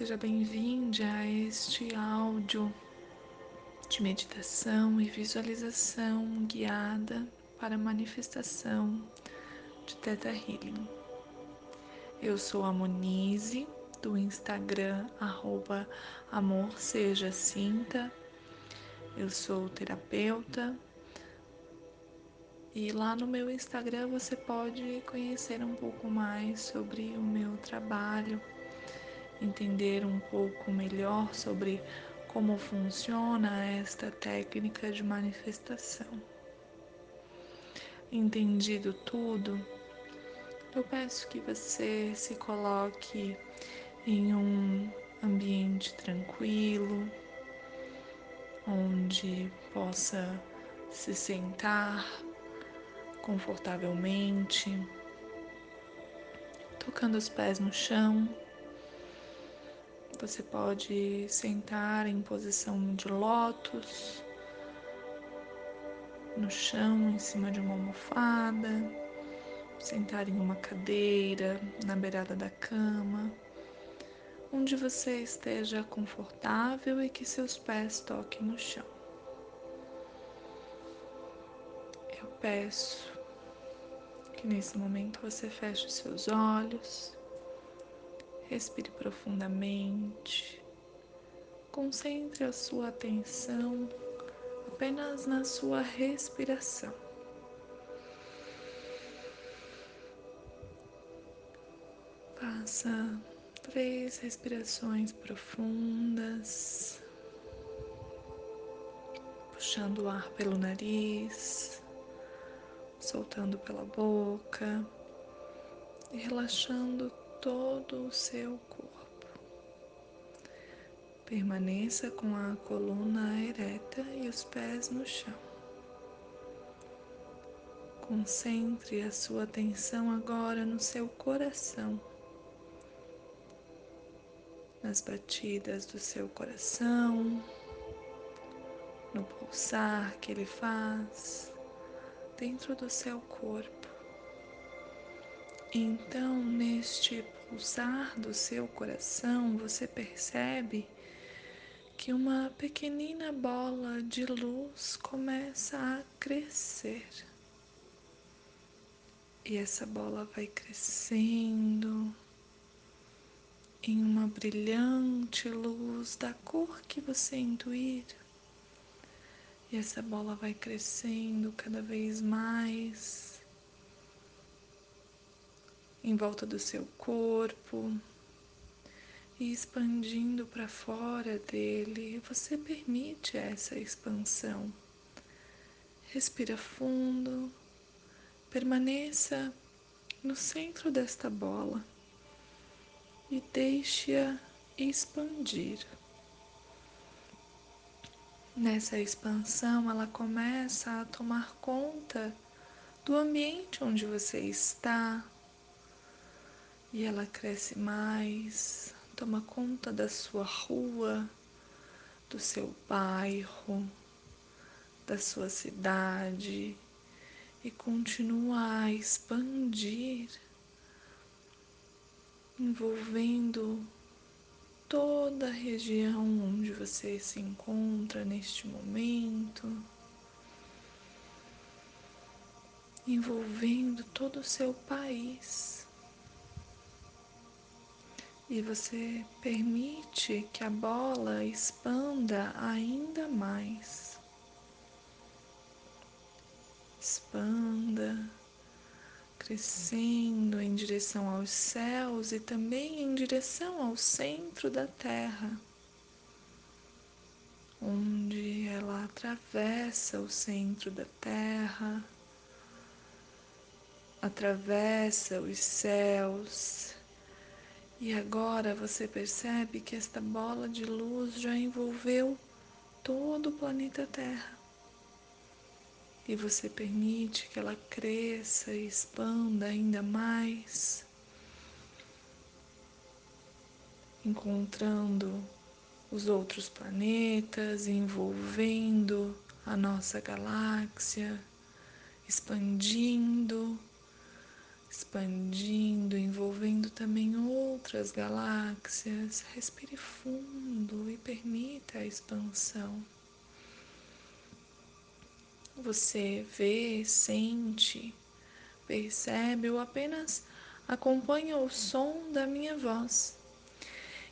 seja bem-vindo a este áudio de meditação e visualização guiada para manifestação de Teta Healing. Eu sou a Monize do Instagram arroba Amor Seja Cinta. Eu sou terapeuta e lá no meu Instagram você pode conhecer um pouco mais sobre o meu trabalho, entender um pouco melhor sobre como funciona esta técnica de manifestação. Entendido tudo, eu peço que você se coloque em um ambiente tranquilo, onde possa se sentar confortavelmente, tocando os pés no chão. Você pode sentar em posição de lótus, no chão, em cima de uma almofada, sentar em uma cadeira, na beirada da cama, onde você esteja confortável e que seus pés toquem no chão. Eu peço que nesse momento você feche seus olhos, respire profundamente, concentre a sua atenção apenas na sua respiração. Faça três respirações profundas, puxando o ar pelo nariz soltando pela boca e relaxando todo o seu corpo. Permaneça com a coluna ereta e os pés no chão. Concentre a sua atenção agora no seu coração, nas batidas do seu coração, no pulsar que ele faz dentro do seu corpo. Então, neste pulsar do seu coração, você percebe que uma pequenina bola de luz começa a crescer. E essa bola vai crescendo em uma brilhante luz da cor que você intuir. E essa bola vai crescendo cada vez mais em volta do seu corpo e expandindo para fora dele. Você permite essa expansão. Respira fundo, permaneça no centro desta bola e deixe-a expandir. Nessa expansão, ela começa a tomar conta do ambiente onde você está e ela cresce mais, toma conta da sua rua, do seu bairro, da sua cidade e continua a expandir, envolvendo toda a região onde você se encontra neste momento, envolvendo todo o seu país. E você permite que a bola expanda ainda mais. Expanda crescendo em direção aos céus e também em direção ao centro da Terra, onde ela atravessa o centro da Terra, atravessa os céus. E agora você percebe que esta bola de luz já envolveu todo o planeta Terra. E você permite que ela cresça e expanda ainda mais, encontrando os outros planetas, envolvendo a nossa galáxia, expandindo expandindo, envolvendo outras galáxias. Respire fundo e permita a expansão. Você vê, sente, percebe ou apenas acompanha o som da minha voz.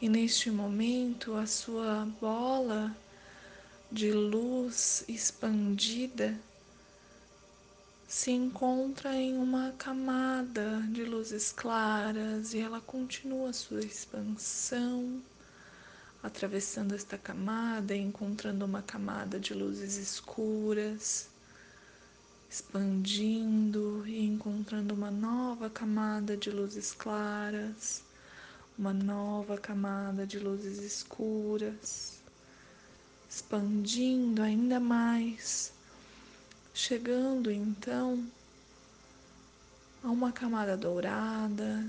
E neste momento a sua bola de luz expandida se encontra em uma camada de luzes claras e ela continua sua expansão, atravessando esta camada e encontrando uma camada de luzes escuras, expandindo e encontrando uma nova camada de luzes claras, uma nova camada de luzes escuras, expandindo ainda mais chegando então a uma camada dourada.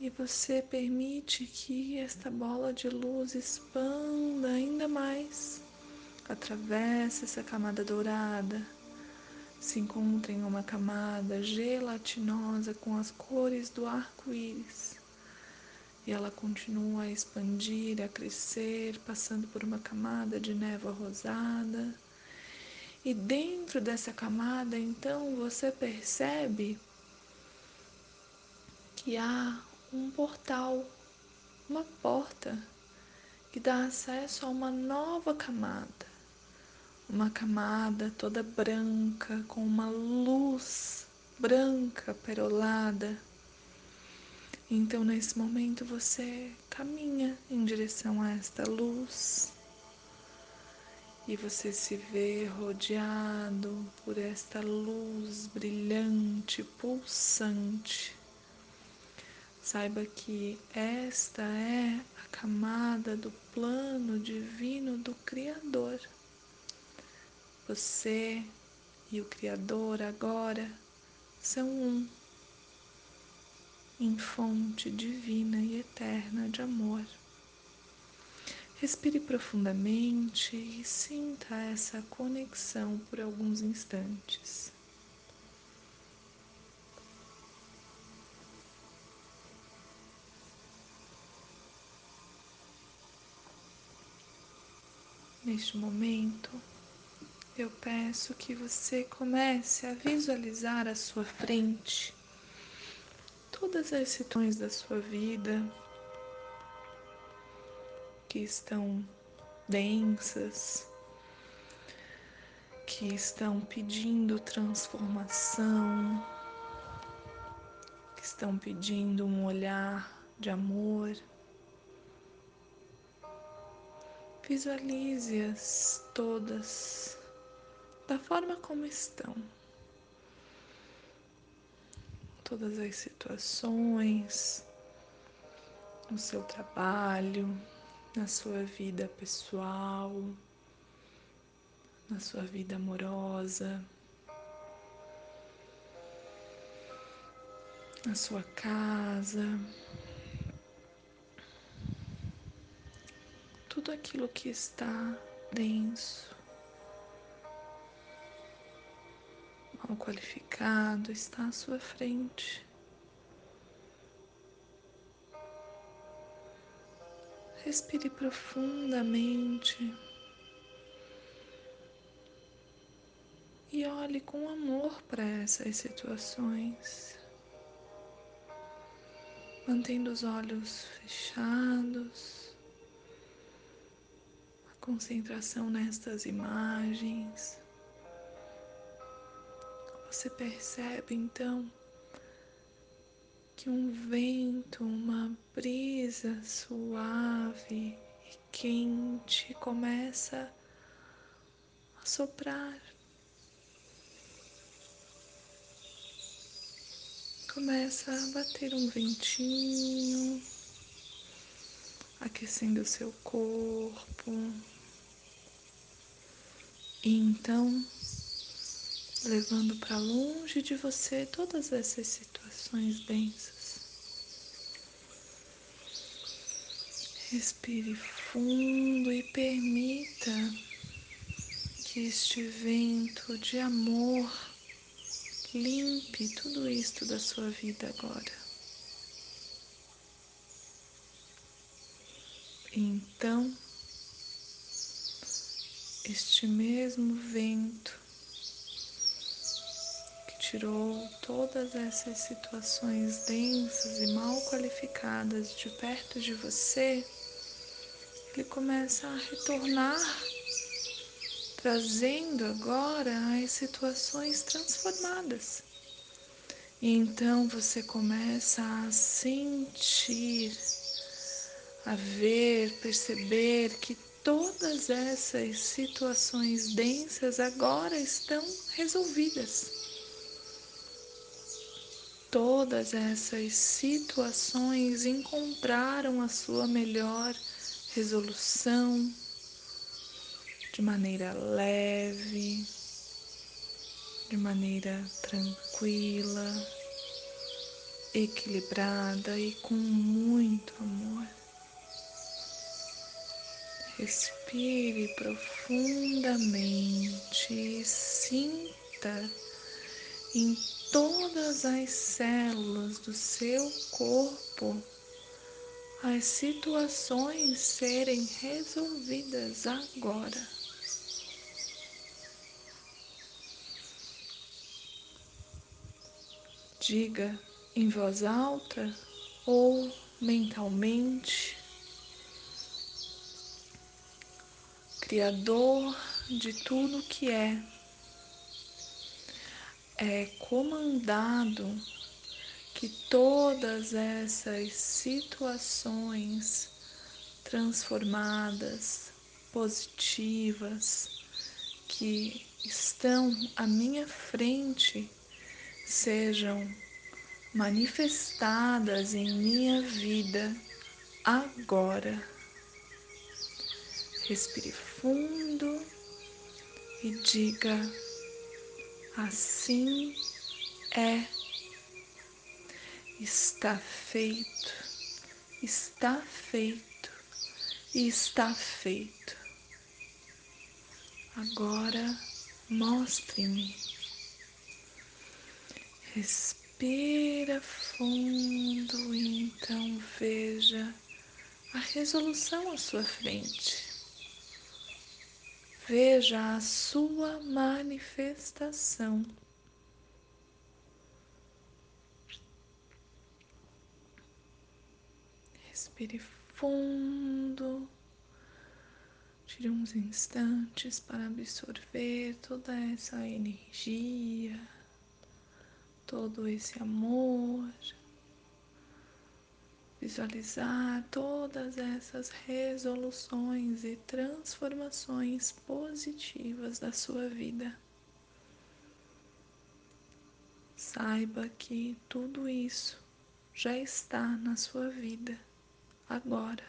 E você permite que esta bola de luz expanda ainda mais, atravesse essa camada dourada, se encontra em uma camada gelatinosa com as cores do arco-íris. E ela continua a expandir, a crescer, passando por uma camada de névoa rosada. E dentro dessa camada, então, você percebe que há um portal, uma porta que dá acesso a uma nova camada. Uma camada toda branca, com uma luz branca perolada então, nesse momento, você caminha em direção a esta luz e você se vê rodeado por esta luz brilhante, pulsante. Saiba que esta é a camada do plano divino do Criador. Você e o Criador agora são um em fonte divina e eterna de amor. Respire profundamente e sinta essa conexão por alguns instantes. Neste momento, eu peço que você comece a visualizar à sua frente todas as situações da sua vida que estão densas, que estão pedindo transformação, que estão pedindo um olhar de amor. Visualize-as todas da forma como estão. Todas as situações no seu trabalho, na sua vida pessoal, na sua vida amorosa, na sua casa. Tudo aquilo que está denso mal qualificado está à sua frente. Respire profundamente e olhe com amor para essas situações, mantendo os olhos fechados, a concentração nestas imagens. Você percebe então que um vento, uma brisa suave e quente começa a soprar. Começa a bater um ventinho, aquecendo o seu corpo. E então levando para longe de você todas essas situações densas. Respire fundo e permita que este vento de amor limpe tudo isto da sua vida agora. Então, este mesmo vento tirou todas essas situações densas e mal qualificadas de perto de você, ele começa a retornar, trazendo agora as situações transformadas. E então você começa a sentir a ver, perceber que todas essas situações densas agora estão resolvidas. Todas essas situações encontraram a sua melhor resolução de maneira leve, de maneira tranquila, equilibrada e com muito amor. Respire profundamente e sinta em todas as células do seu corpo as situações serem resolvidas agora. Diga em voz alta ou mentalmente Criador de tudo que é, é comandado que todas essas situações transformadas, positivas, que estão à minha frente sejam manifestadas em minha vida agora. Respire fundo e diga: assim é, está feito, está feito e está feito. Agora mostre-me. Respira fundo e então veja a resolução à sua frente. Veja a sua manifestação. Respire fundo. Tire uns instantes para absorver toda essa energia, todo esse amor visualizar todas essas resoluções e transformações positivas da sua vida. Saiba que tudo isso já está na sua vida agora.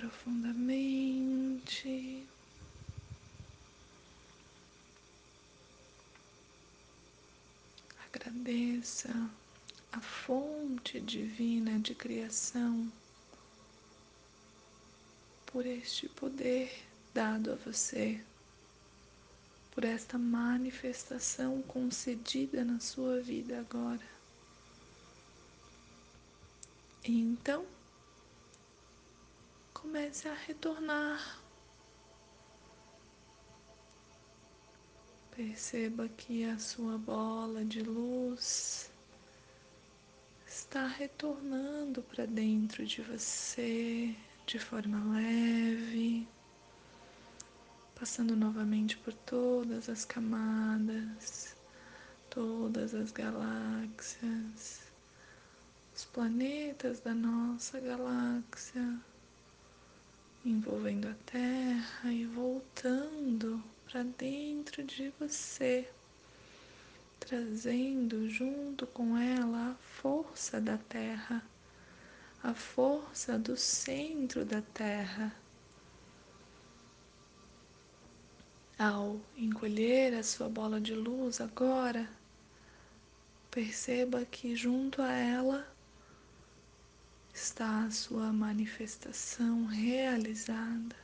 Profundamente. Agradeça a fonte divina de criação por este poder dado a você, por esta manifestação concedida na sua vida agora. E então, comece a retornar. Perceba que a sua bola de luz está retornando para dentro de você de forma leve, passando novamente por todas as camadas, todas as galáxias, os planetas da nossa galáxia envolvendo a terra e voltando para dentro de você, trazendo junto com ela a força da terra, a força do centro da terra. Ao encolher a sua bola de luz agora, perceba que junto a ela está a sua manifestação realizada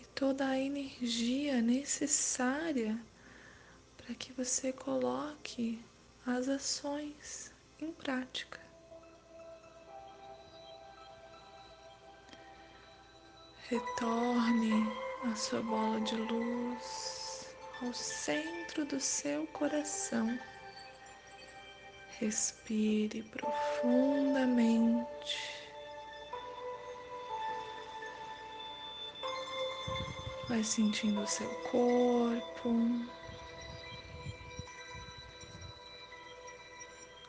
e toda a energia necessária para que você coloque as ações em prática. Retorne a sua bola de luz ao centro do seu coração. Respire profundamente. Vai sentindo o seu corpo,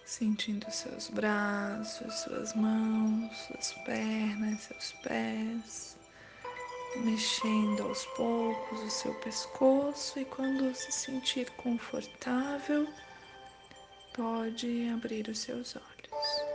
sentindo seus braços, suas mãos, suas pernas, seus pés. Mexendo aos poucos o seu pescoço. E quando se sentir confortável, pode abrir os seus olhos.